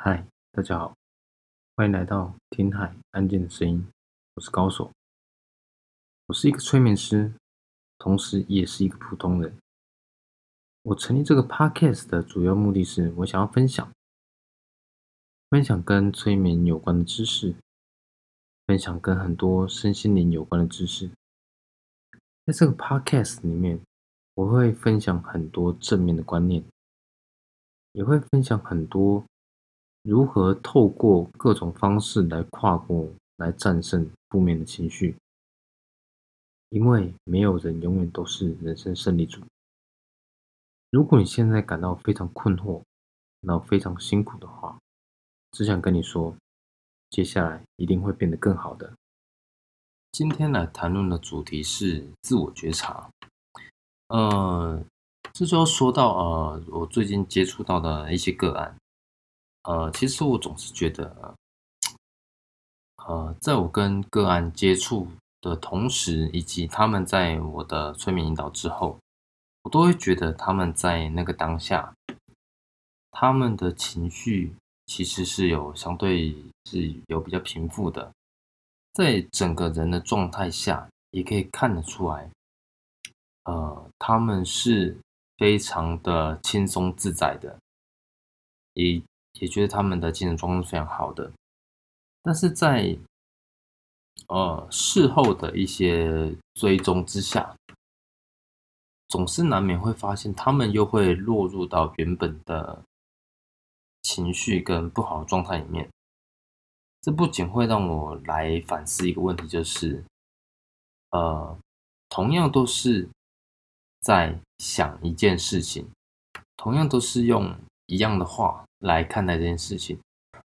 嗨，大家好，欢迎来到听海安静的声音。我是高手，我是一个催眠师，同时也是一个普通人。我成立这个 podcast 的主要目的是，我想要分享，分享跟催眠有关的知识，分享跟很多身心灵有关的知识。在这个 podcast 里面，我会分享很多正面的观念，也会分享很多。如何透过各种方式来跨过、来战胜负面的情绪？因为没有人永远都是人生胜利组。如果你现在感到非常困惑、然后非常辛苦的话，只想跟你说，接下来一定会变得更好的。今天来谈论的主题是自我觉察。呃，这就要说到呃，我最近接触到的一些个案。呃，其实我总是觉得，呃，在我跟个案接触的同时，以及他们在我的催眠引导之后，我都会觉得他们在那个当下，他们的情绪其实是有相对是有比较平复的，在整个人的状态下，也可以看得出来，呃，他们是非常的轻松自在的，也。也觉得他们的精神状况是非常好的，但是在呃事后的一些追踪之下，总是难免会发现他们又会落入到原本的情绪跟不好的状态里面。这不仅会让我来反思一个问题，就是呃，同样都是在想一件事情，同样都是用一样的话。来看待这件事情，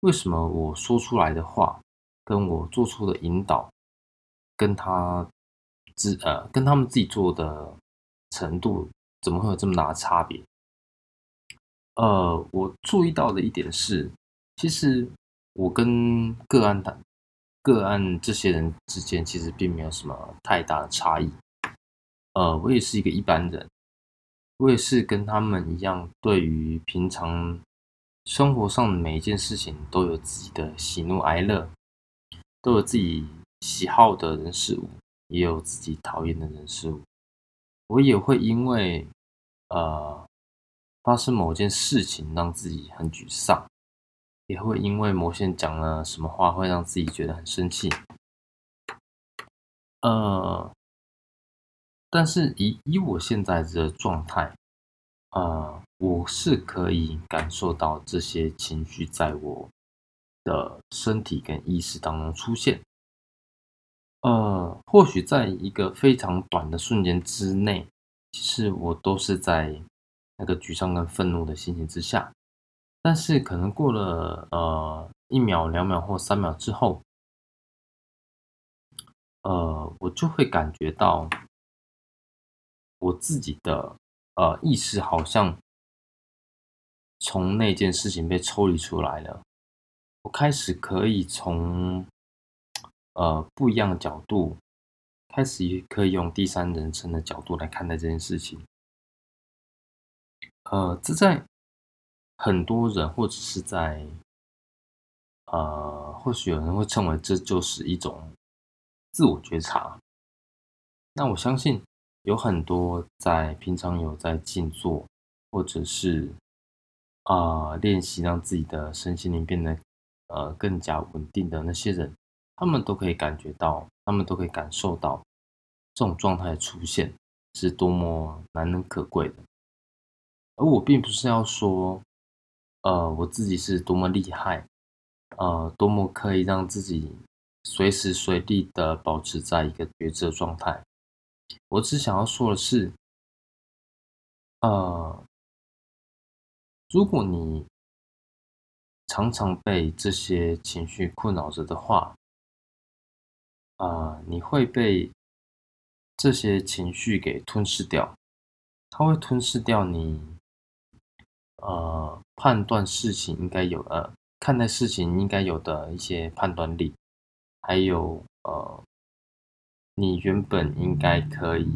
为什么我说出来的话，跟我做出的引导，跟他自呃跟他们自己做的程度，怎么会有这么大的差别？呃，我注意到的一点是，其实我跟个案的个案这些人之间，其实并没有什么太大的差异。呃，我也是一个一般人，我也是跟他们一样，对于平常。生活上每一件事情都有自己的喜怒哀乐，都有自己喜好的人事物，也有自己讨厌的人事物。我也会因为呃发生某件事情让自己很沮丧，也会因为某些人讲了什么话会让自己觉得很生气。呃，但是以以我现在的状态。呃，我是可以感受到这些情绪在我的身体跟意识当中出现。呃，或许在一个非常短的瞬间之内，其实我都是在那个沮丧跟愤怒的心情之下。但是可能过了呃一秒、两秒或三秒之后，呃，我就会感觉到我自己的。呃，意识好像从那件事情被抽离出来了。我开始可以从呃不一样的角度，开始也可以用第三人称的角度来看待这件事情。呃，这在很多人或者是在呃，或许有人会称为这就是一种自我觉察。那我相信。有很多在平常有在静坐，或者是啊练习让自己的身心灵变得呃更加稳定的那些人，他们都可以感觉到，他们都可以感受到这种状态出现是多么难能可贵的。而我并不是要说，呃，我自己是多么厉害，呃，多么可以让自己随时随地的保持在一个觉知状态。我只想要说的是，呃，如果你常常被这些情绪困扰着的话，啊，你会被这些情绪给吞噬掉，它会吞噬掉你，呃，判断事情应该有呃，看待事情应该有的一些判断力，还有呃。你原本应该可以，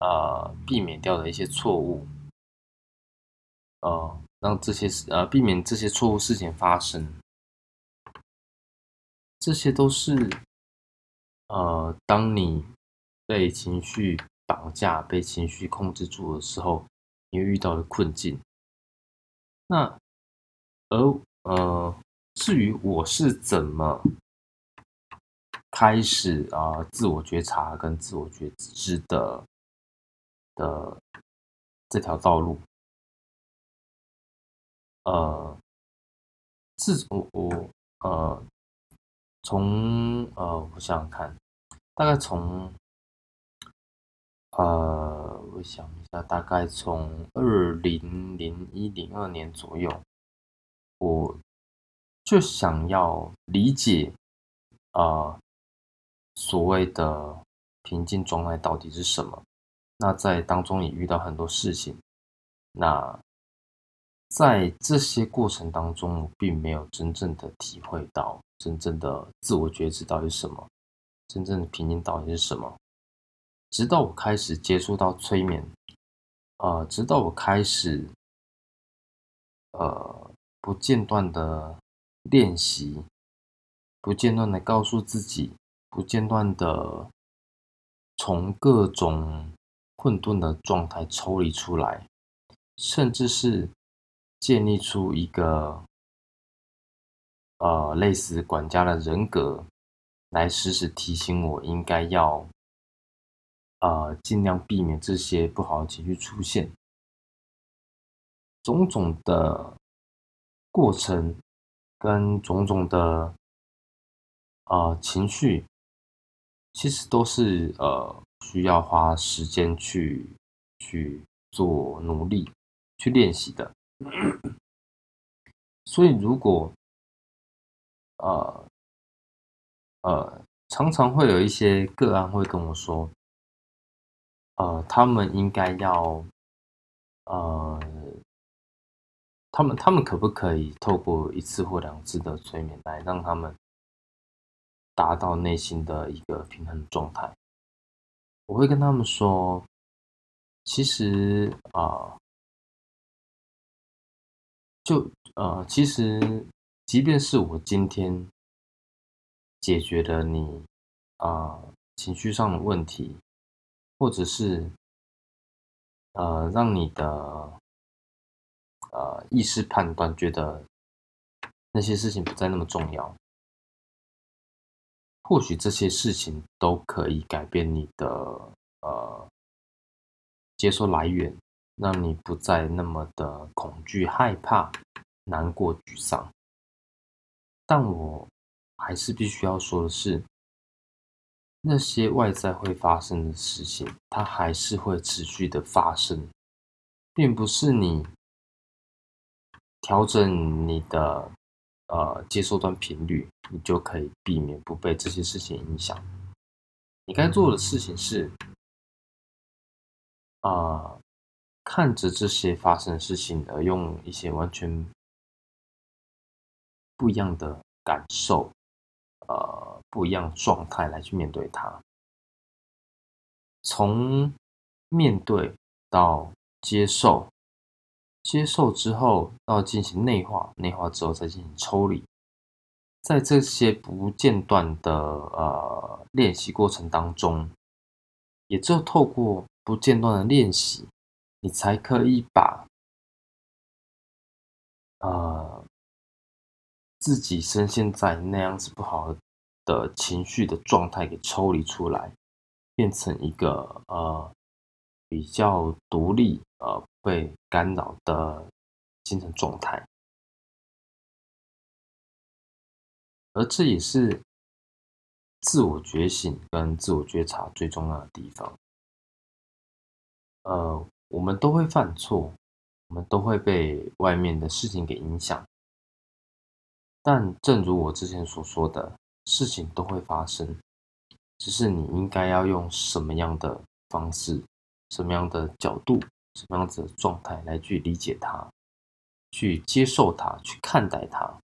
呃，避免掉的一些错误，呃，让这些呃避免这些错误事情发生。这些都是呃，当你被情绪绑架、被情绪控制住的时候，你遇到的困境。那而呃，至于我是怎么开始啊自我觉察跟自我觉知的的这条道路，呃，自我我呃。从呃，我想想看，大概从呃，我想一下，大概从二零零一零二年左右，我就想要理解啊，所谓的平静状态到底是什么。那在当中也遇到很多事情，那在这些过程当中，我并没有真正的体会到。真正的自我觉知到底是什么？真正的平静到底是什么？直到我开始接触到催眠，呃，直到我开始，呃，不间断的练习，不间断的告诉自己，不间断的从各种混沌的状态抽离出来，甚至是建立出一个。呃，类似管家的人格，来时时提醒我应该要，呃，尽量避免这些不好的情绪出现。种种的过程跟种种的呃情绪，其实都是呃需要花时间去去做努力去练习的。所以如果呃，呃，常常会有一些个案会跟我说，呃，他们应该要，呃，他们他们可不可以透过一次或两次的催眠来让他们达到内心的一个平衡状态？我会跟他们说，其实啊，就呃，其实。即便是我今天解决了你啊情绪上的问题，或者是呃让你的呃意识判断觉得那些事情不再那么重要，或许这些事情都可以改变你的呃接收来源，让你不再那么的恐惧、害怕、难过、沮丧。但我还是必须要说的是，那些外在会发生的事情，它还是会持续的发生，并不是你调整你的呃接收端频率，你就可以避免不被这些事情影响。你该做的事情是，啊，看着这些发生的事情，而用一些完全。不一样的感受，呃，不一样状态来去面对它。从面对到接受，接受之后到进行内化，内化之后再进行抽离。在这些不间断的呃练习过程当中，也就透过不间断的练习，你才可以把呃。自己深陷在那样子不好的情绪的状态给抽离出来，变成一个呃比较独立呃被干扰的精神状态，而这也是自我觉醒跟自我觉察最重要的地方。呃，我们都会犯错，我们都会被外面的事情给影响。但正如我之前所说的，事情都会发生，只是你应该要用什么样的方式、什么样的角度、什么样子的状态来去理解它、去接受它、去看待它。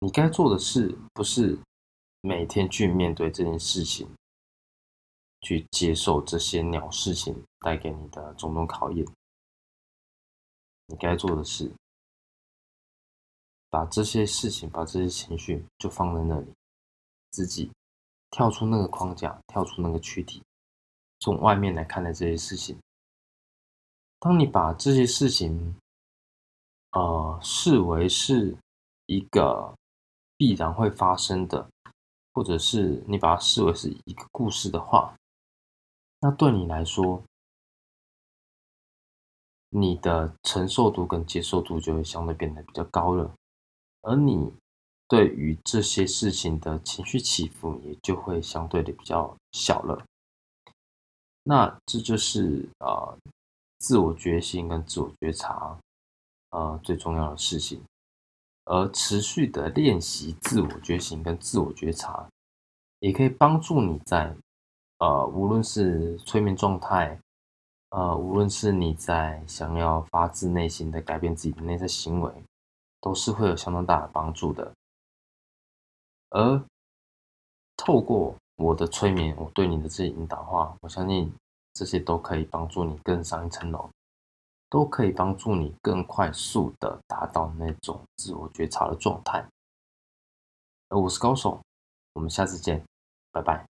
你该做的事不是每天去面对这件事情，去接受这些鸟事情带给你的种种考验。你该做的是，把这些事情、把这些情绪就放在那里，自己跳出那个框架，跳出那个躯体，从外面来看待这些事情。当你把这些事情，呃，视为是一个必然会发生的，或者是你把它视为是一个故事的话，那对你来说，你的承受度跟接受度就会相对变得比较高了，而你对于这些事情的情绪起伏也就会相对的比较小了。那这就是啊。自我觉醒跟自我觉察，呃，最重要的事情。而持续的练习自我觉醒跟自我觉察，也可以帮助你在，呃，无论是催眠状态，呃，无论是你在想要发自内心的改变自己的内在行为，都是会有相当大的帮助的。而透过我的催眠，我对你的这些引导话，我相信。这些都可以帮助你更上一层楼，都可以帮助你更快速的达到那种自我觉察的状态。而我是高手，我们下次见，拜拜。